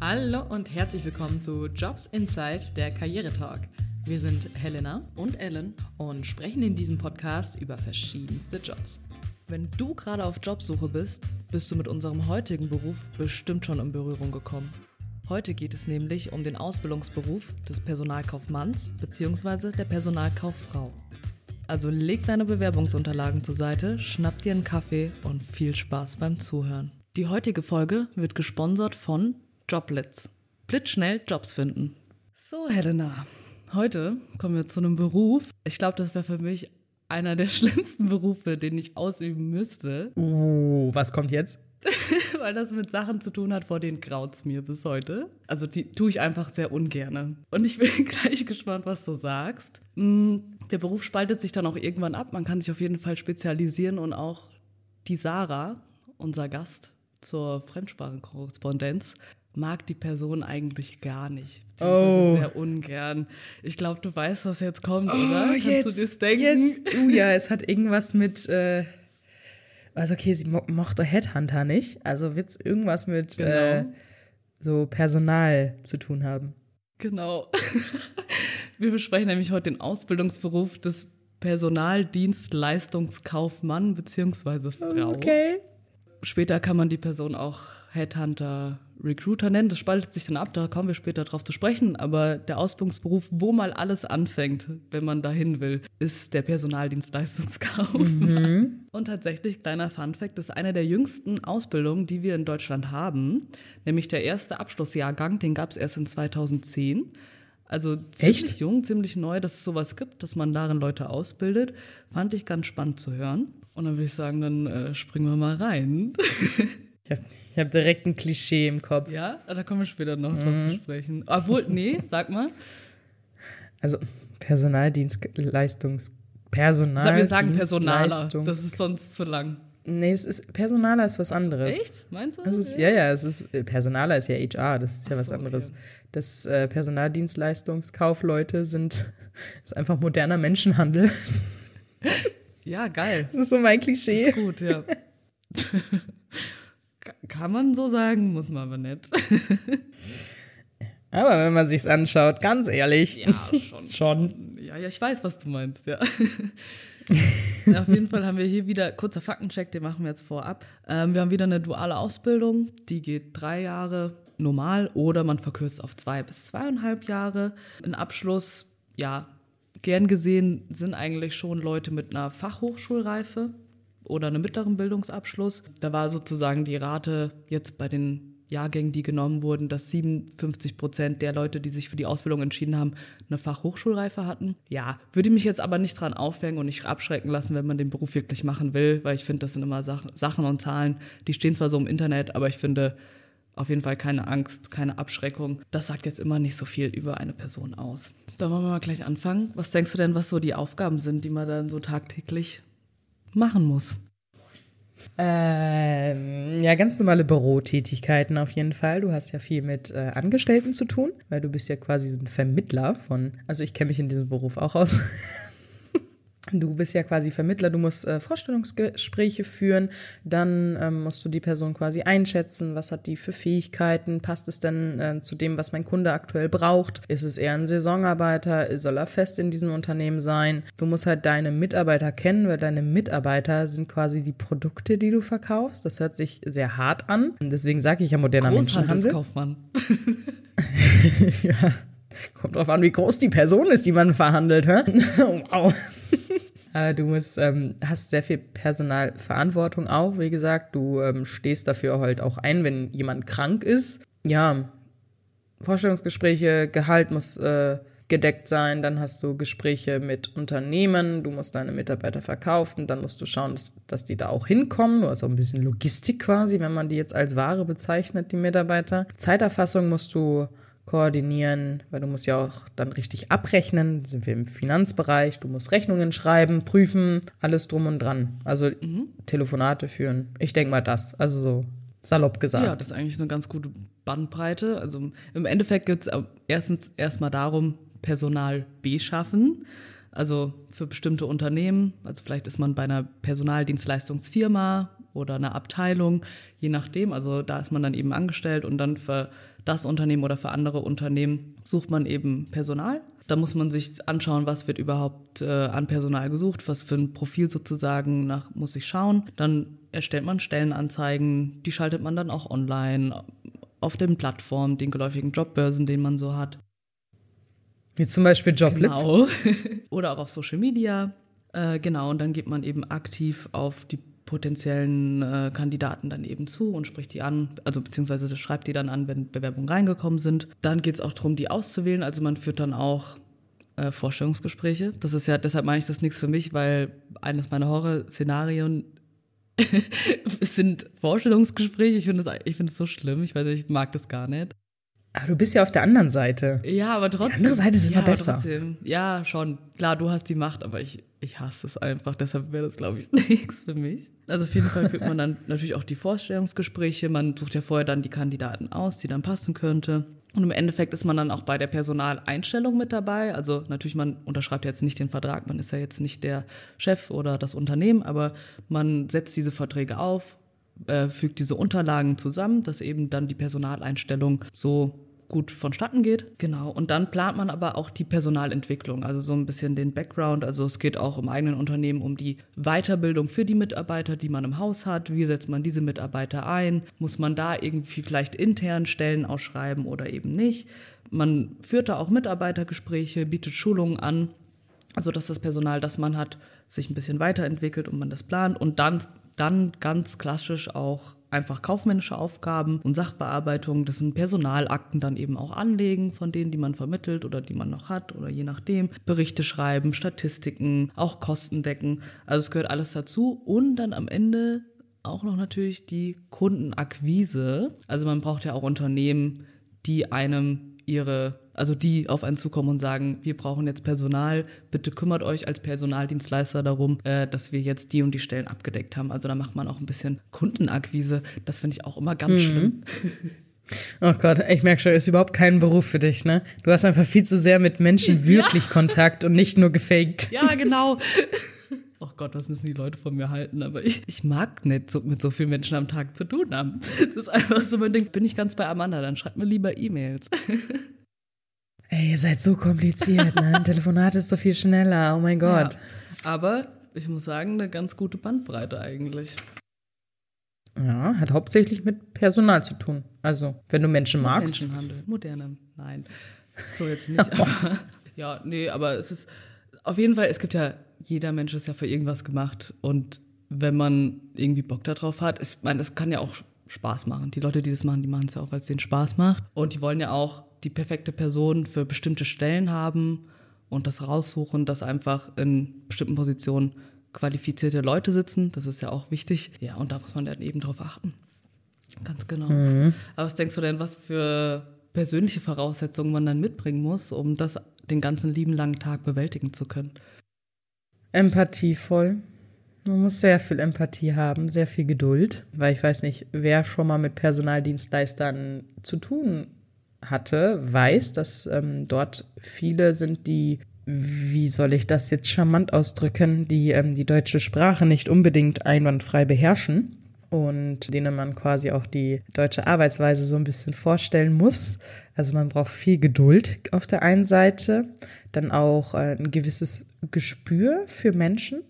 Hallo und herzlich willkommen zu Jobs Inside, der Karrieretalk. Wir sind Helena und Ellen und sprechen in diesem Podcast über verschiedenste Jobs. Wenn du gerade auf Jobsuche bist, bist du mit unserem heutigen Beruf bestimmt schon in Berührung gekommen. Heute geht es nämlich um den Ausbildungsberuf des Personalkaufmanns bzw. der Personalkauffrau. Also leg deine Bewerbungsunterlagen zur Seite, schnapp dir einen Kaffee und viel Spaß beim Zuhören. Die heutige Folge wird gesponsert von Joblitz. Blitzschnell Jobs finden. So, Helena, heute kommen wir zu einem Beruf. Ich glaube, das wäre für mich einer der schlimmsten Berufe, den ich ausüben müsste. Uh, was kommt jetzt? Weil das mit Sachen zu tun hat, vor denen graut's mir bis heute. Also die tue ich einfach sehr ungerne. Und ich bin gleich gespannt, was du sagst. Mm, Der Beruf spaltet sich dann auch irgendwann ab. Man kann sich auf jeden Fall spezialisieren und auch die Sarah, unser Gast zur Fremdsprachenkorrespondenz, mag die Person eigentlich gar nicht. beziehungsweise Oh. sehr ungern. Ich glaube, du weißt, was jetzt kommt, oder? Kannst du dir's denken? Jetzt, uh, ja, es hat irgendwas mit, äh, also okay, sie mo mochte Headhunter nicht, also wird es irgendwas mit äh, Genau. so Personal zu tun haben. Genau. Wir besprechen nämlich heute den Ausbildungsberuf des Personaldienstleistungskaufmann bzw. Frau. Okay. Später kann man die Person auch Headhunter, Recruiter nennen. Das spaltet sich dann ab, da kommen wir später drauf zu sprechen. Aber der Ausbildungsberuf, wo mal alles anfängt, wenn man dahin will, ist der Personaldienstleistungskaufmann. Und tatsächlich, kleiner Funfact, das ist eine der jüngsten Ausbildungen, die wir in Deutschland haben. Nämlich der erste Abschlussjahrgang, den gab es erst in 2010. Also ziemlich Echt? jung, ziemlich neu, dass es sowas gibt, dass man darin Leute ausbildet. Fand ich ganz spannend zu hören. Und dann würde ich sagen, dann äh, springen wir mal rein. Ich habe direkt ein Klischee im Kopf. Ja, da kommen wir später noch drauf zu sprechen. Obwohl, nee, sag mal. Also Personaldienstleistungs... Personal Sag, wir sagen Personaler. Das ist sonst zu lang. Nee, es ist, Personaler ist was anderes. Echt? Meinst du? Das ist, ja, ja, es ist, Personaler ist ja HR, das ist ja Ach was so, okay. anderes. Das äh, Personaldienstleistungskaufleute sind, ist einfach moderner Menschenhandel. Ja, geil. Das ist so mein Klischee. Ist gut, ja. Ka- Kann man so sagen, muss man aber nicht. Aber wenn man sich's anschaut, ganz ehrlich. Ja, schon. Schon. Ja, ja, ich weiß, was du meinst, ja. Auf jeden Fall haben wir hier wieder, kurzer Faktencheck, den machen wir jetzt vorab. Ähm, wir haben wieder eine duale Ausbildung, die geht drei Jahre normal oder man verkürzt auf zwei bis zweieinhalb Jahre. Ein Abschluss, ja, gern gesehen sind eigentlich schon Leute mit einer Fachhochschulreife oder einem mittleren Bildungsabschluss. Da war sozusagen die Rate jetzt bei den Jahrgängen, die genommen wurden, dass 57 Prozent der Leute, die sich für die Ausbildung entschieden haben, eine Fachhochschulreife hatten. Ja, würde mich jetzt aber nicht dran aufhängen und nicht abschrecken lassen, wenn man den Beruf wirklich machen will, weil ich finde, das sind immer Sachen, Sachen und Zahlen, die stehen zwar so im Internet, aber ich finde auf jeden Fall keine Angst, keine Abschreckung. Das sagt jetzt immer nicht so viel über eine Person aus. Da wollen wir mal gleich anfangen. Was denkst du denn, was so die Aufgaben sind, die man dann so tagtäglich machen muss? Ähm, ja, ganz normale Bürotätigkeiten auf jeden Fall. Du hast ja viel mit äh, Angestellten zu tun, weil du bist ja quasi so ein Vermittler von, also ich kenne mich in diesem Beruf auch aus. Du bist ja quasi Vermittler, du musst äh, Vorstellungsgespräche führen, dann ähm, musst du die Person quasi einschätzen, was hat die für Fähigkeiten, passt es denn äh, zu dem, was mein Kunde aktuell braucht, ist es eher ein Saisonarbeiter, soll er fest in diesem Unternehmen sein. Du musst halt deine Mitarbeiter kennen, weil deine Mitarbeiter sind quasi die Produkte, die du verkaufst. Das hört sich sehr hart an, deswegen sage ich ja moderner Menschenhandel. Großhandelskaufmann. ja. Kommt drauf an, wie groß die Person ist, die man verhandelt, hä? wow. Äh, Du musst, ähm, hast sehr viel Personalverantwortung auch, wie gesagt. Du ähm, stehst dafür halt auch ein, wenn jemand krank ist. Ja, Vorstellungsgespräche, Gehalt muss äh, gedeckt sein, dann hast du Gespräche mit Unternehmen, du musst deine Mitarbeiter verkaufen, dann musst du schauen, dass, dass die da auch hinkommen. Du hast auch ein bisschen Logistik quasi, wenn man die jetzt als Ware bezeichnet, die Mitarbeiter. Zeiterfassung musst du koordinieren, weil du musst ja auch dann richtig abrechnen. Sind wir im Finanzbereich, du musst Rechnungen schreiben, prüfen, alles drum und dran. Also Telefonate führen. Ich denke mal das. Also so Salopp gesagt. Ja, das ist eigentlich eine ganz gute Bandbreite. Also im Endeffekt geht es erstens erstmal darum, Personal beschaffen. Also für bestimmte Unternehmen, also vielleicht ist man bei einer Personaldienstleistungsfirma oder einer Abteilung, je nachdem. Also da ist man dann eben angestellt und dann für das Unternehmen oder für andere Unternehmen sucht man eben Personal. Da muss man sich anschauen, was wird überhaupt äh, an Personal gesucht, was für ein Profil sozusagen nach muss ich schauen. Dann erstellt man Stellenanzeigen, die schaltet man dann auch online auf den Plattformen, den geläufigen Jobbörsen, den man so hat. Wie zum Beispiel Joblitz. Genau. Oder auch auf Social Media. Äh, genau, und dann geht man eben aktiv auf die potenziellen äh, Kandidaten dann eben zu und spricht die an, also beziehungsweise schreibt die dann an, wenn Bewerbungen reingekommen sind. Dann geht es auch darum, die auszuwählen. Also man führt dann auch äh, Vorstellungsgespräche. Das ist ja, deshalb meine ich das nichts für mich, weil eines meiner Horrorszenarien sind Vorstellungsgespräche. Ich finde ich find so schlimm. Ich weiß ich mag das gar nicht. Aber du bist ja auf der anderen Seite. Ja, aber trotzdem. Die andere Seite ist ja, immer besser. Trotzdem. Ja, schon. Klar, du hast die Macht, aber ich, ich hasse es einfach. Deshalb wäre das, glaube ich, nichts für mich. Also auf jeden Fall führt man dann natürlich auch die Vorstellungsgespräche. Man sucht ja vorher dann die Kandidaten aus, die dann passen könnte. Und im Endeffekt ist man dann auch bei der Personaleinstellung mit dabei. Also natürlich, man unterschreibt jetzt nicht den Vertrag, man ist ja jetzt nicht der Chef oder das Unternehmen, aber man setzt diese Verträge auf, äh, fügt diese Unterlagen zusammen, dass eben dann die Personaleinstellung so gut vonstatten geht. Genau. Und dann plant man aber auch die Personalentwicklung, also so ein bisschen den Background. Also es geht auch im eigenen Unternehmen um die Weiterbildung für die Mitarbeiter, die man im Haus hat. Wie setzt man diese Mitarbeiter ein? Muss man da irgendwie vielleicht intern Stellen ausschreiben oder eben nicht? Man führt da auch Mitarbeitergespräche, bietet Schulungen an. Also dass das Personal, das man hat, sich ein bisschen weiterentwickelt und man das plant. Und dann dann ganz klassisch auch einfach kaufmännische Aufgaben und Sachbearbeitung. Das sind Personalakten dann eben auch anlegen von denen, die man vermittelt oder die man noch hat oder je nachdem. Berichte schreiben, Statistiken, auch Kosten decken. Also es gehört alles dazu. Und dann am Ende auch noch natürlich die Kundenakquise. Also man braucht ja auch Unternehmen, die einem ihre also die auf einen zukommen und sagen, wir brauchen jetzt Personal, bitte kümmert euch als Personaldienstleister darum, äh, dass wir jetzt die und die Stellen abgedeckt haben. Also da macht man auch ein bisschen Kundenakquise. Das finde ich auch immer ganz mhm. schlimm. Oh Gott, ich merke schon, ist überhaupt kein Beruf für dich, ne? Du hast einfach viel zu sehr mit Menschen wirklich ja. Kontakt und nicht nur gefaked. Ja, genau. Oh Gott, was müssen die Leute von mir halten? Aber ich, ich mag nicht so, mit so vielen Menschen am Tag zu tun haben. Das ist einfach so mein Ding. Bin ich ganz bei Amanda, dann schreibt mir lieber E-Mails. Ey, ihr seid so kompliziert, ne? Ein Telefonat ist doch viel schneller, oh mein Gott. Ja, aber ich muss sagen, eine ganz gute Bandbreite eigentlich. Ja, hat hauptsächlich mit Personal zu tun. Also, wenn du Menschen magst. Menschenhandel, moderne, nein. So jetzt nicht, aber ja, nee, aber es ist auf jeden Fall, es gibt ja, jeder Mensch ist ja für irgendwas gemacht und wenn man irgendwie Bock darauf hat, ich meine, das kann ja auch Spaß machen. Die Leute, die das machen, die machen es ja auch, weil es denen Spaß macht. Und die wollen ja auch die perfekte Person für bestimmte Stellen haben und das raussuchen, dass einfach in bestimmten Positionen qualifizierte Leute sitzen. Das ist ja auch wichtig. Ja, und da muss man dann eben drauf achten. Ganz genau. Mhm. Aber was denkst du denn, was für persönliche Voraussetzungen man dann mitbringen muss, um das den ganzen lieben langen Tag bewältigen zu können? Empathievoll. Man muss sehr viel Empathie haben, sehr viel Geduld, weil ich weiß nicht, wer schon mal mit Personaldienstleistern zu tun hatte, weiß, dass ähm, dort viele sind, die, wie soll ich das jetzt charmant ausdrücken, die ähm, die deutsche Sprache nicht unbedingt einwandfrei beherrschen und denen man quasi auch die deutsche Arbeitsweise so ein bisschen vorstellen muss. Also man braucht viel Geduld auf der einen Seite, dann auch äh, ein gewisses Gespür für Menschen,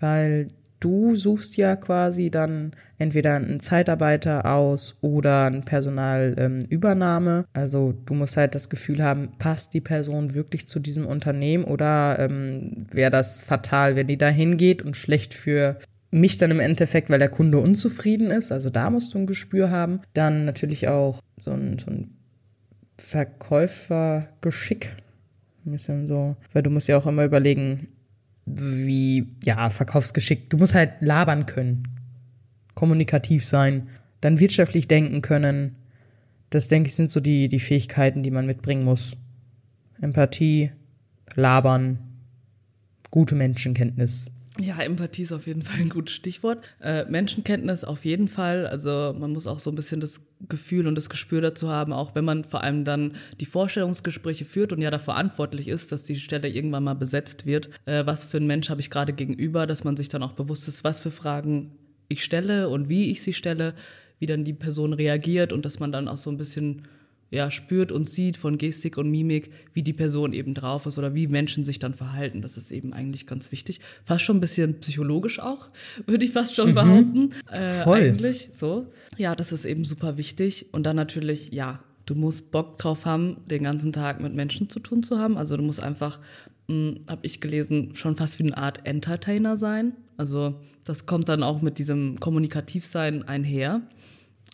weil du suchst ja quasi dann entweder einen Zeitarbeiter aus oder eine Personalübernahme. Ähm, also du musst halt das Gefühl haben, passt die Person wirklich zu diesem Unternehmen oder ähm, wäre das fatal, wenn die da hingeht und schlecht für mich dann im Endeffekt, weil der Kunde unzufrieden ist. Also da musst du ein Gespür haben. Dann natürlich auch so ein, so ein Verkäufergeschick. Ein bisschen so, weil du musst ja auch immer überlegen, wie, ja, Verkaufsgeschick. Du musst halt labern können, kommunikativ sein, dann wirtschaftlich denken können. Das, denke ich, sind so die, die Fähigkeiten, die man mitbringen muss. Empathie, labern, gute Menschenkenntnis. Ja, Empathie ist auf jeden Fall ein gutes Stichwort. Äh, Menschenkenntnis auf jeden Fall. Also man muss auch so ein bisschen das Gefühl und das Gespür dazu haben, auch wenn man vor allem dann die Vorstellungsgespräche führt und ja dafür verantwortlich ist, dass die Stelle irgendwann mal besetzt wird. Äh, was für ein Mensch habe ich gerade gegenüber, dass man sich dann auch bewusst ist, was für Fragen ich stelle und wie ich sie stelle, wie dann die Person reagiert und dass man dann auch so ein bisschen ja, spürt und sieht von Gestik und Mimik, wie die Person eben drauf ist oder wie Menschen sich dann verhalten. Das ist eben eigentlich ganz wichtig. Fast schon ein bisschen psychologisch auch, würde ich fast schon mhm. behaupten. Äh, Voll. Eigentlich so. Ja, das ist eben super wichtig. Und dann natürlich, ja, du musst Bock drauf haben, den ganzen Tag mit Menschen zu tun zu haben. Also du musst einfach, hm, habe ich gelesen, schon fast wie eine Art Entertainer sein. Also das kommt dann auch mit diesem Kommunikativsein einher.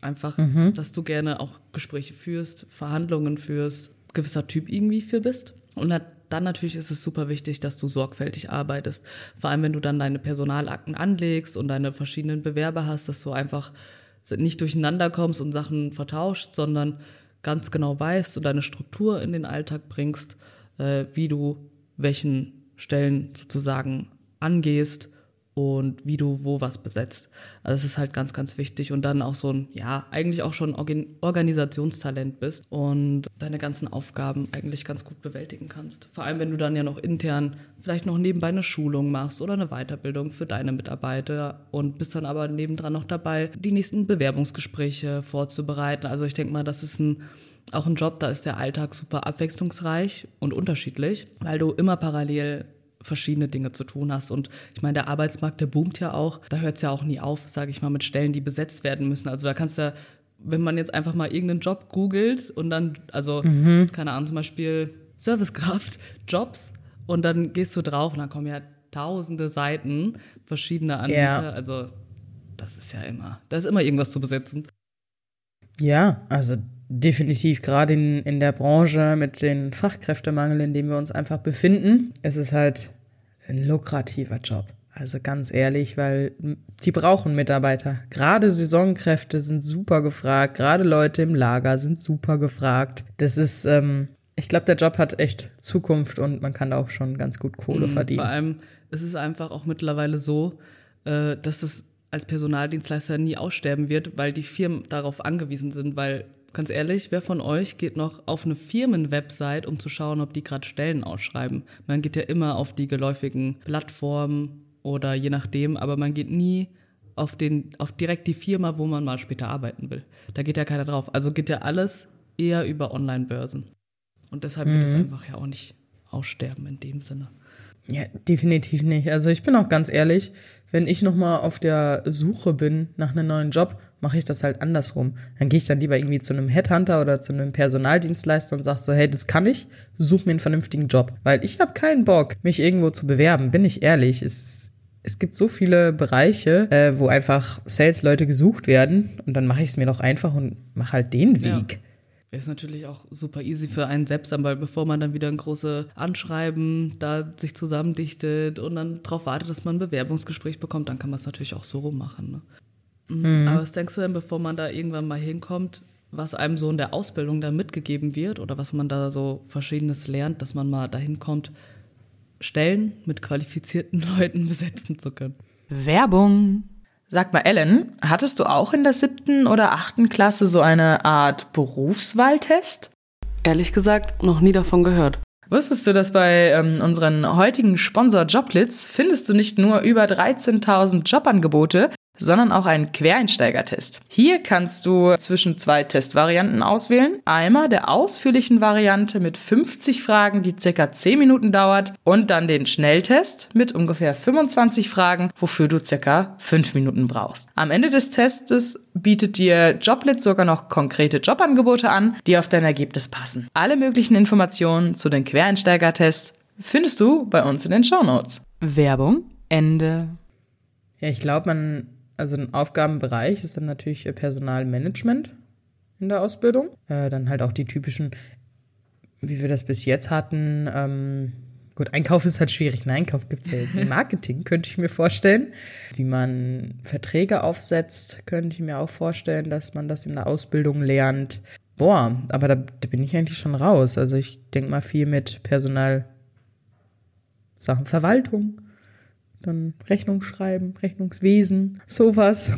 Einfach, mhm. dass du gerne auch Gespräche führst, Verhandlungen führst, gewisser Typ irgendwie für bist. Und dann natürlich ist es super wichtig, dass du sorgfältig arbeitest. Vor allem, wenn du dann deine Personalakten anlegst und deine verschiedenen Bewerber hast, dass du einfach nicht durcheinander kommst und Sachen vertauscht, sondern ganz genau weißt und deine Struktur in den Alltag bringst, äh, wie du welchen Stellen sozusagen angehst und wie du wo was besetzt. Also das ist halt ganz, ganz wichtig und dann auch so ein, ja, eigentlich auch schon Organisationstalent bist und deine ganzen Aufgaben eigentlich ganz gut bewältigen kannst. Vor allem, wenn du dann ja noch intern vielleicht noch nebenbei eine Schulung machst oder eine Weiterbildung für deine Mitarbeiter und bist dann aber nebendran noch dabei, die nächsten Bewerbungsgespräche vorzubereiten. Also ich denke mal, das ist ein auch ein Job, da ist der Alltag super abwechslungsreich und unterschiedlich, weil du immer parallel verschiedene Dinge zu tun hast. Und ich meine, der Arbeitsmarkt, der boomt ja auch. Da hört es ja auch nie auf, sage ich mal, mit Stellen, die besetzt werden müssen. Also da kannst du ja, wenn man jetzt einfach mal irgendeinen Job googelt und dann, also, mhm. keine Ahnung, zum Beispiel Servicekraft, Jobs, und dann gehst du drauf und dann kommen ja tausende Seiten verschiedener Anbieter. Ja. Also das ist ja immer, da ist immer irgendwas zu besetzen. Ja, also definitiv gerade in, in der Branche mit dem Fachkräftemangel, in dem wir uns einfach befinden, ist es halt ein lukrativer Job. Also ganz ehrlich, weil sie brauchen Mitarbeiter. Gerade Saisonkräfte sind super gefragt, gerade Leute im Lager sind super gefragt. Das ist, ähm, ich glaube, der Job hat echt Zukunft und man kann da auch schon ganz gut Kohle mhm, verdienen. Vor allem ist es einfach auch mittlerweile so, äh, dass es als Personaldienstleister nie aussterben wird, weil die Firmen darauf angewiesen sind, weil ganz ehrlich, wer von euch geht noch auf eine Firmenwebsite, um zu schauen, ob die gerade Stellen ausschreiben? Man geht ja immer auf die geläufigen Plattformen oder je nachdem, aber man geht nie auf, den, auf direkt die Firma, wo man mal später arbeiten will. Da geht ja keiner drauf. Also geht ja alles eher über Online-Börsen. Und deshalb mhm. wird es einfach ja auch nicht aussterben in dem Sinne. Ja, definitiv nicht. Also ich bin auch ganz ehrlich, wenn ich nochmal auf der Suche bin nach einem neuen Job, mache ich das halt andersrum. Dann gehe ich dann lieber irgendwie zu einem Headhunter oder zu einem Personaldienstleister und sage so, hey, das kann ich, such mir einen vernünftigen Job. Weil ich habe keinen Bock, mich irgendwo zu bewerben, bin ich ehrlich. Es, es gibt so viele Bereiche, äh, wo einfach Sales-Leute gesucht werden und dann mache ich es mir doch einfach und mache halt den Weg. Ja. Ist natürlich auch super easy für einen selbst, weil bevor man dann wieder ein großes Anschreiben da sich zusammendichtet und dann darauf wartet, dass man ein Bewerbungsgespräch bekommt, dann kann man es natürlich auch so rummachen. Ne? Mhm. Aber was denkst du denn, bevor man da irgendwann mal hinkommt, was einem so in der Ausbildung da mitgegeben wird oder was man da so Verschiedenes lernt, dass man mal dahin kommt, Stellen mit qualifizierten Leuten besetzen zu können? Werbung. Sag mal, Ellen, hattest du auch in der siebten oder achten Klasse so eine Art Berufswahltest? Ehrlich gesagt, noch nie davon gehört. Wusstest du, dass bei ähm, unseren heutigen Sponsor Joblitz findest du nicht nur über 13.000 Jobangebote, sondern auch einen Quereinsteigertest. Hier kannst du zwischen zwei Testvarianten auswählen. Einmal der ausführlichen Variante mit 50 Fragen, die circa 10 Minuten dauert und dann den Schnelltest mit ungefähr 25 Fragen, wofür du circa 5 Minuten brauchst. Am Ende des Testes bietet dir Joblit sogar noch konkrete Jobangebote an, die auf dein Ergebnis passen. Alle möglichen Informationen zu den Quereinsteigertests findest du bei uns in den Show Notes. Werbung Ende. Ja, ich glaube, man also ein Aufgabenbereich ist dann natürlich Personalmanagement in der Ausbildung. Äh, dann halt auch die typischen, wie wir das bis jetzt hatten. Ähm, gut, Einkauf ist halt schwierig. Ein Einkauf gibt es ja jetzt Marketing, könnte ich mir vorstellen. Wie man Verträge aufsetzt, könnte ich mir auch vorstellen, dass man das in der Ausbildung lernt. Boah, aber da, da bin ich eigentlich schon raus. Also ich denke mal viel mit Personal, Sachen Verwaltung Dann Rechnung schreiben, Rechnungswesen, sowas.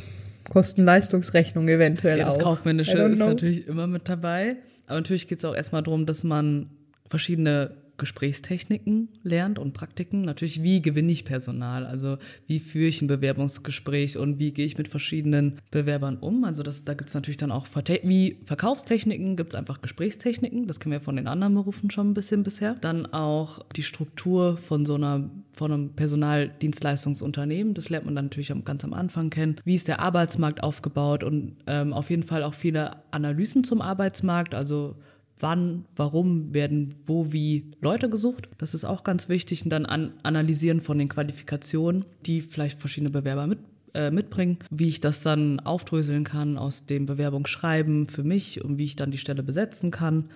Kosten-Leistungsrechnung eventuell Ja, das auch. Kaufmännische I don't ist natürlich immer mit dabei. Aber natürlich geht es auch erstmal darum, dass man verschiedene Gesprächstechniken lernt und Praktiken. Natürlich, wie gewinne ich Personal? Also wie führe ich ein Bewerbungsgespräch und wie gehe ich mit verschiedenen Bewerbern um? Also das, da gibt es natürlich dann auch wie Verkaufstechniken, gibt es einfach Gesprächstechniken. Das kennen wir von den anderen Berufen schon ein bisschen bisher. Dann auch die Struktur von so einer von einem Personaldienstleistungsunternehmen. Das lernt man dann natürlich ganz am Anfang kennen. Wie ist der Arbeitsmarkt aufgebaut und ähm, auf jeden Fall auch viele Analysen zum Arbeitsmarkt, also wann, warum werden wo, wie Leute gesucht. Das ist auch ganz wichtig. Und dann an, analysieren von den Qualifikationen, die vielleicht verschiedene Bewerber mit, äh, mitbringen, wie ich das dann aufdröseln kann aus dem Bewerbungsschreiben für mich und wie ich dann die Stelle besetzen kann.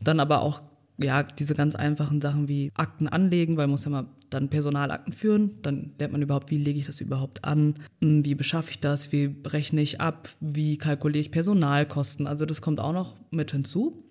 Dann aber auch ja, diese ganz einfachen Sachen wie Akten anlegen, weil man muss ja mal dann Personalakten führen, dann lernt man überhaupt, wie lege ich das überhaupt an, Hm, wie beschaffe ich das, wie rechne ich ab, wie kalkuliere ich Personalkosten. Also das kommt auch noch mit hinzu.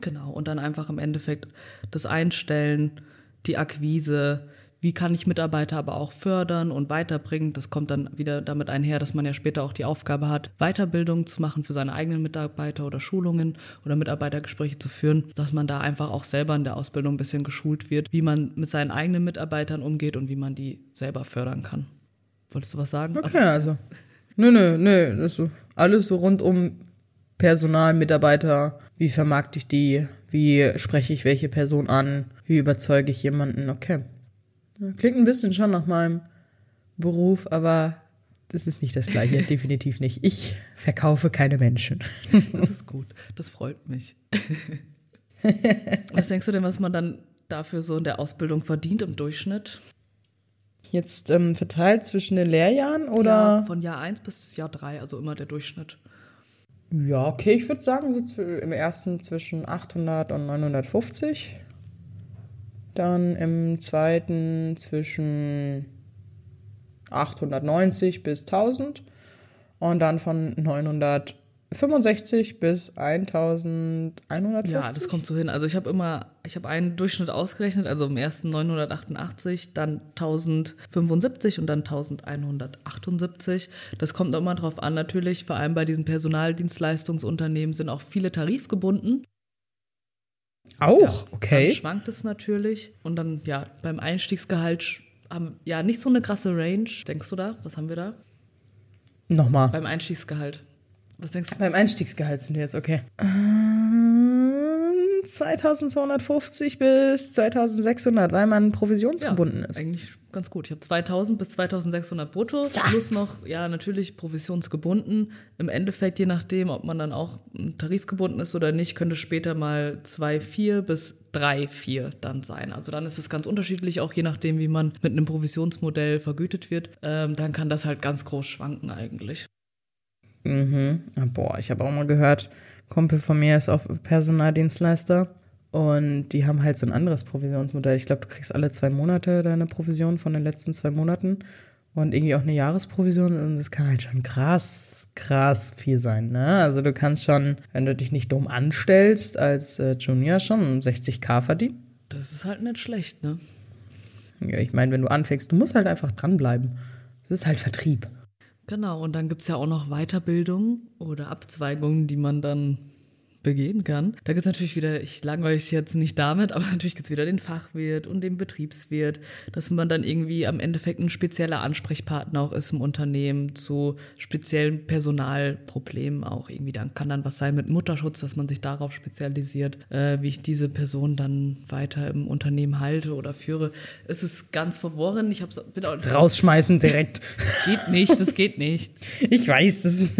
Genau, und dann einfach im Endeffekt das Einstellen, die Akquise, wie kann ich Mitarbeiter aber auch fördern und weiterbringen. Das kommt dann wieder damit einher, dass man ja später auch die Aufgabe hat, Weiterbildung zu machen für seine eigenen Mitarbeiter oder Schulungen oder Mitarbeitergespräche zu führen, dass man da einfach auch selber in der Ausbildung ein bisschen geschult wird, wie man mit seinen eigenen Mitarbeitern umgeht und wie man die selber fördern kann. Wolltest du was sagen? Okay, also. Nö, nö, nö. Das so alles so rund um Personal, Mitarbeiter. Wie vermarkte ich die? Wie spreche ich welche Person an? Wie überzeuge ich jemanden? Okay. Ja, Klingt ein bisschen schon nach meinem Beruf, aber das ist nicht das Gleiche. Definitiv nicht. Ich verkaufe keine Menschen. Das ist gut. Das freut mich. was denkst du denn, was man dann dafür so in der Ausbildung verdient im Durchschnitt? Jetzt ähm, verteilt zwischen den Lehrjahren Ja, oder? von Jahr 1 bis Jahr 3, also immer der Durchschnitt. Ja, okay, ich würde sagen, so im ersten zwischen 800 und 950. Dann im zweiten zwischen 890 bis 1000. Und dann von 965 bis 1150. Ja, das kommt so hin. Also ich habe immer, ich habe einen Durchschnitt ausgerechnet, also im ersten 988, dann 1075 und dann 1178. Das kommt immer drauf an, natürlich, vor allem bei diesen Personaldienstleistungsunternehmen sind auch viele tarifgebunden. Auch, Dann okay. schwankt es natürlich. Und dann, ja, beim Einstiegsgehalt haben, ja, nicht so eine krasse Range. Denkst du da? Was haben wir da? Nochmal. Beim Einstiegsgehalt. Was denkst du? Beim Einstiegsgehalt sind wir jetzt, okay. Ähm, 2250 bis 2600, weil man provisionsgebunden ist. Eigentlich ganz gut. Ich habe 2000 bis 2600 brutto, plus noch, ja, natürlich provisionsgebunden. Im Endeffekt, je nachdem, ob man dann auch tarifgebunden ist oder nicht, könnte später mal 2,4 bis 3,4 dann sein. Also dann ist es ganz unterschiedlich, auch je nachdem, wie man mit einem Provisionsmodell vergütet wird. Ähm, dann kann das halt ganz groß schwanken eigentlich. Mhm. Ah, Boah, ich habe auch mal gehört, Kumpel von mir ist auch Personaldienstleister und die haben halt so ein anderes Provisionsmodell. Ich glaube, du kriegst alle zwei Monate deine Provision von den letzten zwei Monaten und irgendwie auch eine Jahresprovision und das kann halt schon krass, krass viel sein, ne? Also du kannst schon, wenn du dich nicht dumm anstellst, als äh, Junior schon 60k verdienen. Das ist halt nicht schlecht, ne? Ja, ich meine, wenn du anfängst, du musst halt einfach dranbleiben. Das ist halt Vertrieb. Genau, und dann gibt es ja auch noch Weiterbildung oder Abzweigungen, die man dann begehen kann. Da gibt es natürlich wieder, ich langweile mich jetzt nicht damit, aber natürlich gibt es wieder den Fachwirt und den Betriebswirt, dass man dann irgendwie am Endeffekt ein spezieller Ansprechpartner auch ist im Unternehmen zu speziellen Personalproblemen auch irgendwie. Dann kann dann was sein mit Mutterschutz, dass man sich darauf spezialisiert, äh, wie ich diese Person dann weiter im Unternehmen halte oder führe. Es ist ganz verworren. Ich hab's, bin auch, Rausschmeißen direkt. geht nicht, das geht nicht. Ich weiß, das ist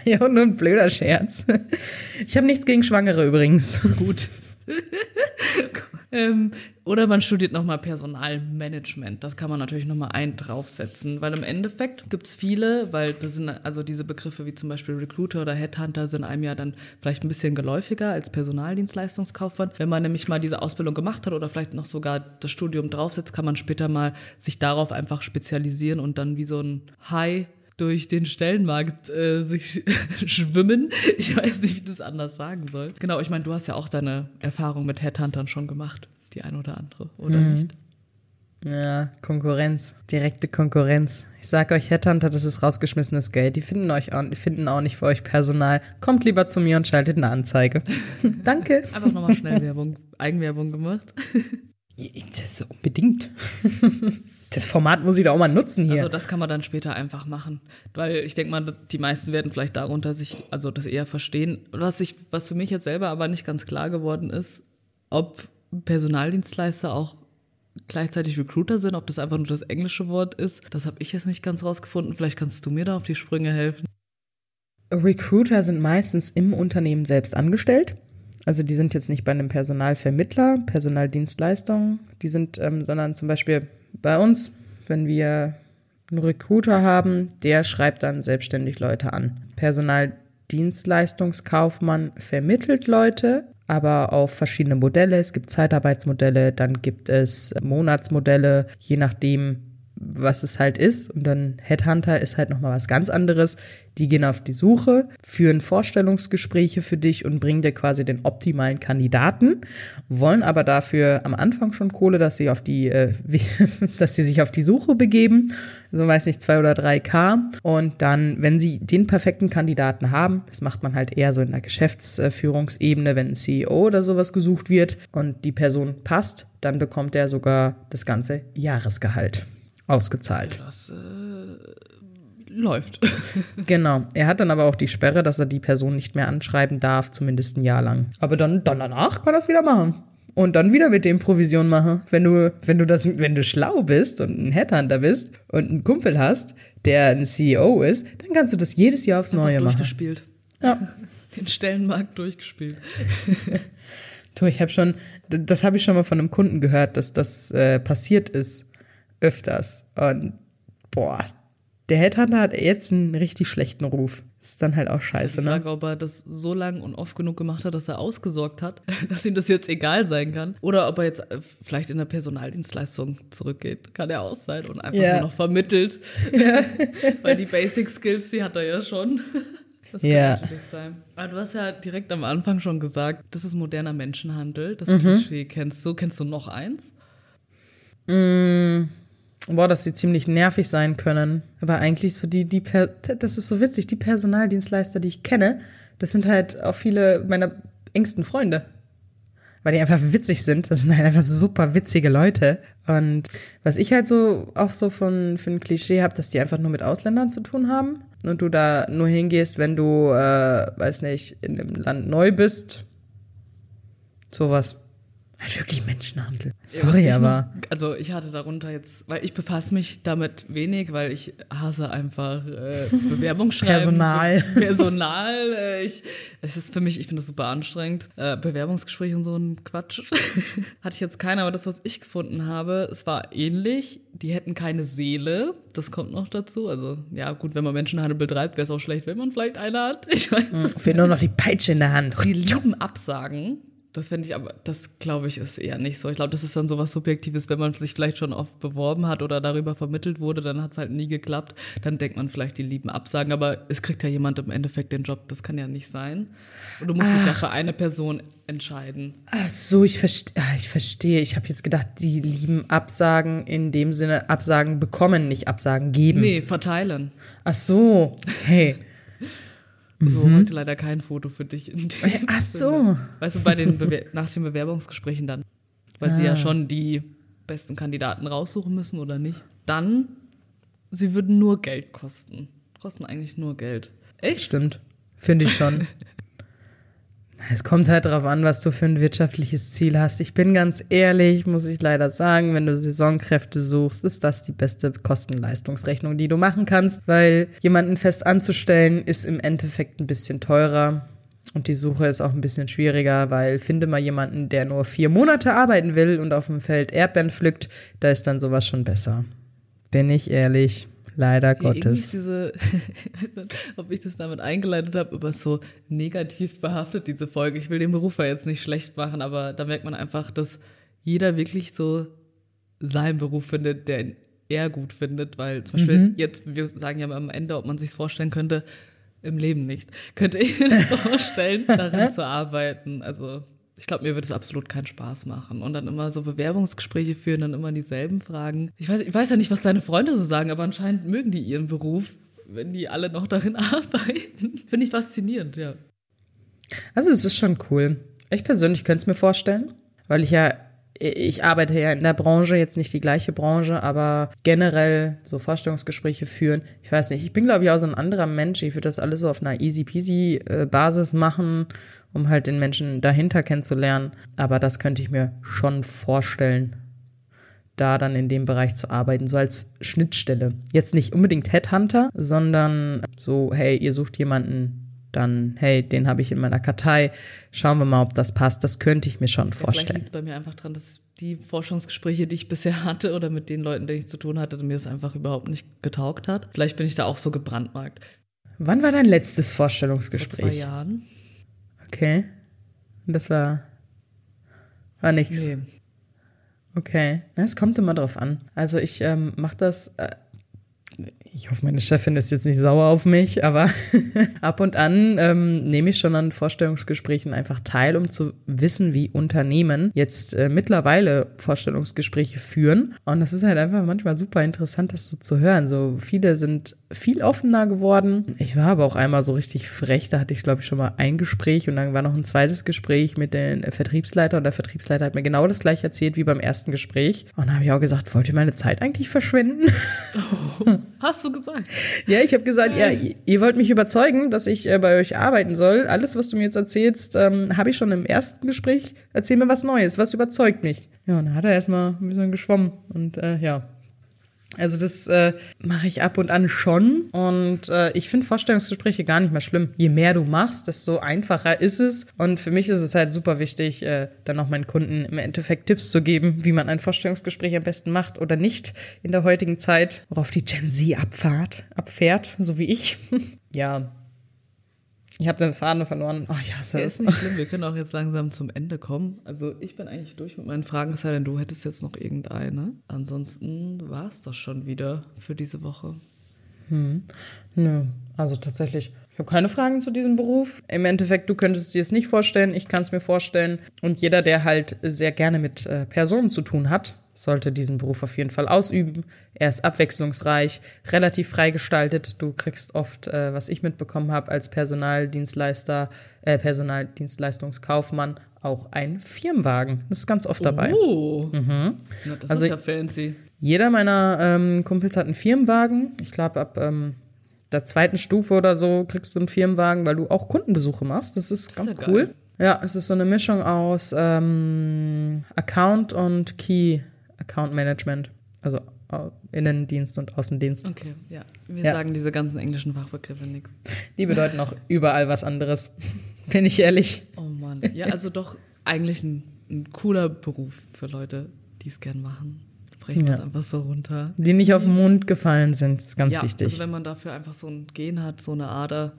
ja nur ein blöder Scherz. Ich habe nichts gegen Schwangere übrigens. Gut. ähm, oder man studiert nochmal Personalmanagement. Das kann man natürlich nochmal ein draufsetzen, weil im Endeffekt gibt es viele, weil das sind also diese Begriffe wie zum Beispiel Recruiter oder Headhunter sind einem ja dann vielleicht ein bisschen geläufiger als Personaldienstleistungskaufmann. Wenn man nämlich mal diese Ausbildung gemacht hat oder vielleicht noch sogar das Studium draufsetzt, kann man später mal sich darauf einfach spezialisieren und dann wie so ein Hai durch den Stellenmarkt äh, sich schwimmen. Ich weiß nicht, wie ich das anders sagen soll. Genau, ich meine, du hast ja auch deine Erfahrung mit Headhuntern schon gemacht, die ein oder andere, oder nicht? Ja, Konkurrenz. Direkte Konkurrenz. Ich sag euch, Headhunter, das ist rausgeschmissenes Geld. Die finden euch auch, die finden auch nicht für euch Personal. Kommt lieber zu mir und schaltet eine Anzeige. Danke. Einfach nochmal schnell Werbung, Eigenwerbung gemacht. Das ist unbedingt. Das Format muss ich da auch mal nutzen hier. Also das kann man dann später einfach machen. Weil ich denke mal, die meisten werden vielleicht darunter sich, also das eher verstehen. Was, ich, was für mich jetzt selber aber nicht ganz klar geworden ist, ob Personaldienstleister auch gleichzeitig Recruiter sind, ob das einfach nur das englische Wort ist. Das habe ich jetzt nicht ganz rausgefunden. Vielleicht kannst du mir da auf die Sprünge helfen. Recruiter sind meistens im Unternehmen selbst angestellt. Also die sind jetzt nicht bei einem Personalvermittler, Personaldienstleistung, die sind, ähm, sondern zum Beispiel bei uns, wenn wir einen Recruiter haben, der schreibt dann selbstständig Leute an. Personaldienstleistungskaufmann vermittelt Leute, aber auf verschiedene Modelle. Es gibt Zeitarbeitsmodelle, dann gibt es Monatsmodelle, je nachdem, was es halt ist. Und dann Headhunter ist halt nochmal was ganz anderes. Die gehen auf die Suche, führen Vorstellungsgespräche für dich und bringen dir quasi den optimalen Kandidaten, wollen aber dafür am Anfang schon Kohle, dass sie auf die, äh, dass sie sich auf die Suche begeben, so weiß nicht, zwei oder drei K. Und dann, wenn sie den perfekten Kandidaten haben, das macht man halt eher so in der Geschäftsführungsebene, wenn ein CEO oder sowas gesucht wird und die Person passt, dann bekommt er sogar das ganze Jahresgehalt ausgezahlt. Das äh, läuft. genau. Er hat dann aber auch die Sperre, dass er die Person nicht mehr anschreiben darf, zumindest ein Jahr lang. Aber dann, dann danach kann er es wieder machen. Und dann wieder mit dem Provision machen. Wenn du, wenn du das, wenn du schlau bist und ein Headhunter bist und einen Kumpel hast, der ein CEO ist, dann kannst du das jedes Jahr aufs Neue machen. Durchgespielt. Ja. Den Stellenmarkt durchgespielt. du, ich habe schon, das habe ich schon mal von einem Kunden gehört, dass das äh, passiert ist öfters. Und boah, der Headhunter hat jetzt einen richtig schlechten Ruf. Ist dann halt auch scheiße, ich ne? frage, ob er das so lang und oft genug gemacht hat, dass er ausgesorgt hat, dass ihm das jetzt egal sein kann. Oder ob er jetzt äh, vielleicht in der Personaldienstleistung zurückgeht. Kann ja auch sein und einfach Ja. nur noch vermittelt. Ja. Weil die Basic Skills, die hat er ja schon. Das kann Ja. natürlich sein. Aber du hast ja direkt am Anfang schon gesagt, das ist moderner Menschenhandel. Das Mhm. Klischee kennst du. Kennst du noch eins? Boah, dass sie ziemlich nervig sein können. Aber eigentlich so die, die, per das ist so witzig, die Personaldienstleister, die ich kenne, das sind halt auch viele meiner engsten Freunde. Weil die einfach witzig sind. Das sind halt einfach super witzige Leute. Und was ich halt so auch so von, für ein Klischee habe, dass die einfach nur mit Ausländern zu tun haben. Und du da nur hingehst, wenn du, äh, weiß nicht, in dem Land neu bist. Sowas. Halt wirklich Menschenhandel. Sorry, ich aber. Noch, also ich hatte darunter jetzt, weil ich befasse mich damit wenig, weil ich hasse einfach äh, Bewerbungsschreiben. Personal. Personal. Äh, ich, es ist für mich, ich finde das super anstrengend. Äh, Bewerbungsgespräche und so ein Quatsch. Hatte ich jetzt keine, aber das, was ich gefunden habe, es war ähnlich. Die hätten keine Seele. Das kommt noch dazu. Also ja, gut, wenn man Menschenhandel betreibt, wäre es auch schlecht, wenn man vielleicht eine hat. Ich weiß es Fehlt nur noch die Peitsche in der Hand. Sie lieben Absagen. Das finde ich aber, das glaube ich, ist eher nicht so. Ich glaube, das ist dann so was Subjektives, wenn man sich vielleicht schon oft beworben hat oder darüber vermittelt wurde, dann hat es halt nie geklappt. Dann denkt man vielleicht, die lieben Absagen, aber es kriegt ja jemand im Endeffekt den Job. Das kann ja nicht sein. Und du musst dich ja für eine Person entscheiden. Ach so, ich, verste ah, ich verstehe. Ich habe jetzt gedacht, die lieben Absagen in dem Sinne Absagen bekommen, nicht Absagen geben. Nee, verteilen. Ach so, hey. So, heute leider kein Foto für dich. In dem Mhm. Ach so. Weißt du, bei den Bewer nach den Bewerbungsgesprächen dann. Weil sie Ah. ja schon die besten Kandidaten raussuchen müssen oder nicht. Dann, sie würden nur Geld kosten. Kosten eigentlich nur Geld. Echt? Stimmt. Finde ich schon. Es kommt halt darauf an, was du für ein wirtschaftliches Ziel hast. Ich bin ganz ehrlich, muss ich leider sagen, wenn du Saisonkräfte suchst, ist das die beste Kosten-Leistungsrechnung, die du machen kannst, weil jemanden fest anzustellen ist im Endeffekt ein bisschen teurer. Und die Suche ist auch ein bisschen schwieriger, weil finde mal jemanden, der nur vier Monate arbeiten will und auf dem Feld Erdbeeren pflückt, da ist dann sowas schon besser. Bin ich ehrlich. Leider Gottes. diese, ich weiß nicht, ob ich das damit eingeleitet habe, aber so negativ behaftet, diese Folge. Ich will den Beruf ja jetzt nicht schlecht machen, aber da merkt man einfach, dass jeder wirklich so seinen Beruf findet, der er gut findet, weil zum Beispiel Mhm. jetzt, wir sagen ja am Ende, ob man sich vorstellen könnte, im Leben nicht. Könnte ich mir das vorstellen, darin zu arbeiten. Also Ich glaube, mir würde es absolut keinen Spaß machen. Und dann immer so Bewerbungsgespräche führen, dann immer dieselben Fragen. Ich weiß, ich weiß ja nicht, was deine Freunde so sagen, aber anscheinend mögen die ihren Beruf, wenn die alle noch darin arbeiten. Finde ich faszinierend, ja. Also es ist schon cool. Ich persönlich könnte es mir vorstellen, weil ich ja, ich arbeite ja in der Branche, jetzt nicht die gleiche Branche, aber generell so Vorstellungsgespräche führen. Ich weiß nicht, ich bin glaube ich auch so ein anderer Mensch. Ich würde das alles so auf einer easy peasy äh, Basis machen, um halt den Menschen dahinter kennenzulernen. Aber das könnte ich mir schon vorstellen, da dann in dem Bereich zu arbeiten, so als Schnittstelle. Jetzt nicht unbedingt Headhunter, sondern so, hey, ihr sucht jemanden, dann, hey, den habe ich in meiner Kartei, schauen wir mal, ob das passt. Das könnte ich mir schon ja, vorstellen. Vielleicht liegt bei mir einfach dran, dass die Forschungsgespräche, die ich bisher hatte oder mit den Leuten, denen ich zu tun hatte, mir das einfach überhaupt nicht getaugt hat. Vielleicht bin ich da auch so gebrandmarkt. Wann war dein letztes Vorstellungsgespräch? Vor zwei Jahren. Okay. Das war, war nichts. Nee. Okay. Es kommt immer drauf an. Also ich ähm, mache das äh, ich hoffe, meine Chefin ist jetzt nicht sauer auf mich, aber ab und an ähm, nehme ich schon an Vorstellungsgesprächen einfach teil, um zu wissen, wie Unternehmen jetzt äh, mittlerweile Vorstellungsgespräche führen. Und das ist halt einfach manchmal super interessant, das so zu hören. So viele sind viel offener geworden. Ich war aber auch einmal so richtig frech, da hatte ich glaube ich schon mal ein Gespräch und dann war noch ein zweites Gespräch mit dem Vertriebsleiter und der Vertriebsleiter hat mir genau das gleiche erzählt wie beim ersten Gespräch. Und da habe ich auch gesagt, wollt ihr meine Zeit eigentlich verschwenden? Oh, hast du gesagt? Ja, ich habe gesagt, ja, ihr, ihr, wollt mich überzeugen, dass ich äh, bei euch arbeiten soll. Alles, was du mir jetzt erzählst, ähm, habe ich schon im ersten Gespräch. Erzähl mir was Neues, was überzeugt mich. Ja, und dann hat er erstmal ein bisschen geschwommen und äh, ja, also das äh, mache ich ab und an schon. Und äh, ich finde Vorstellungsgespräche gar nicht mehr schlimm. Je mehr du machst, desto einfacher ist es. Und für mich ist es halt super wichtig, äh, dann auch meinen Kunden im Endeffekt Tipps zu geben, wie man ein Vorstellungsgespräch am besten macht oder nicht in der heutigen Zeit, worauf die Gen Z abfahrt, abfährt, so wie ich. ja, ich habe den Faden verloren. Oh, ich hasse es. Ist nicht schlimm. Wir können auch jetzt langsam zum Ende kommen. Also ich bin eigentlich durch mit meinen Fragen, es sei denn, du hättest jetzt noch irgendeine. Ansonsten war es das schon wieder für diese Woche. Hm. Nö, also tatsächlich. Ich habe keine Fragen zu diesem Beruf. Im Endeffekt, du könntest dir es nicht vorstellen, ich kann es mir vorstellen. Und jeder, der halt sehr gerne mit äh, Personen zu tun hat, sollte diesen Beruf auf jeden Fall ausüben. Er ist abwechslungsreich, relativ frei gestaltet. Du kriegst oft, äh, was ich mitbekommen habe, als Personaldienstleister, äh, Personaldienstleistungskaufmann auch ein Firmenwagen. Das ist ganz oft dabei. Oh, mhm. Na, das also, ist ja fancy. Jeder meiner ähm, Kumpels hat einen Firmenwagen. Ich glaube, ab ähm, der zweiten Stufe oder so kriegst du einen Firmenwagen, weil du auch Kundenbesuche machst. Das ist das ganz ist ja cool. Geil. Ja, es ist so eine Mischung aus ähm, Account und Key Account Management. Also Innendienst und Außendienst. Okay, ja. Wir ja. sagen diese ganzen englischen Fachbegriffe nichts. Die bedeuten auch überall was anderes. Bin ich ehrlich. Oh Mann. Ja, also doch eigentlich ein, ein cooler Beruf für Leute, die es gern machen. Brechen ja. das einfach so runter. Die nicht auf den Mund gefallen sind, ist ganz ja, wichtig. Also wenn man dafür einfach so ein Gen hat, so eine Ader,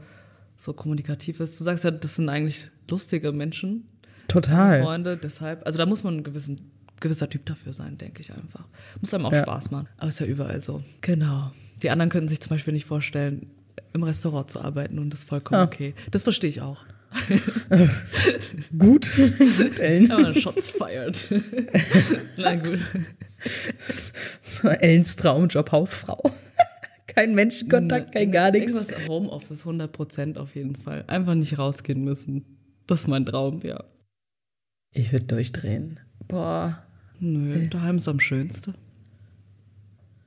so kommunikativ ist. Du sagst ja, das sind eigentlich lustige Menschen. Total. Freunde, deshalb, also da muss man einen gewissen gewisser Typ dafür sein, denke ich einfach. Muss einem auch ja. Spaß machen. Aber ist ja überall so. Genau. Die anderen könnten sich zum Beispiel nicht vorstellen, im Restaurant zu arbeiten und das ist vollkommen ja. okay. Das verstehe ich auch. gut. gut, Ellen. Aber Shots fired. Na gut. So Ellens Traumjob, Hausfrau. kein Menschenkontakt, kein gar nichts. Irgendwas Homeoffice, 100 Prozent auf jeden Fall. Einfach nicht rausgehen müssen. Das ist mein Traum, ja. Ich würde durchdrehen. Boah. Nö, daheim ist am schönsten.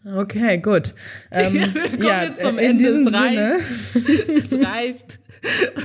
Okay, gut. Ähm, ja, in Ende. diesem es Sinne. es reicht.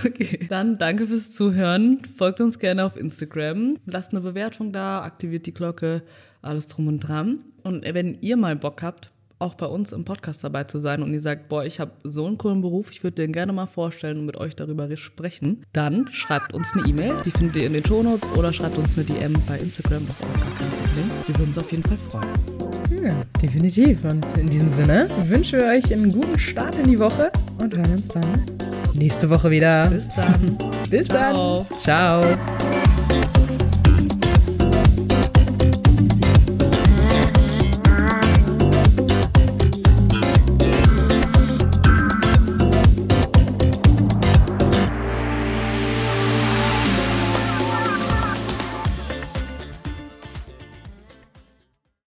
Okay. Dann danke fürs Zuhören. Folgt uns gerne auf Instagram. Lasst eine Bewertung da, aktiviert die Glocke, alles drum und dran. Und wenn ihr mal Bock habt, auch bei uns im Podcast dabei zu sein und ihr sagt, boah, ich habe so einen coolen Beruf, ich würde den gerne mal vorstellen und mit euch darüber sprechen, dann schreibt uns eine E-Mail, die findet ihr in den Shownotes oder schreibt uns eine DM bei Instagram, das ist auch gar kein Problem. Wir würden uns auf jeden Fall freuen. Ja, definitiv. Und in diesem Sinne wünschen wir euch einen guten Start in die Woche und hören uns dann nächste Woche wieder. Bis dann. Bis Ciao. dann. Ciao.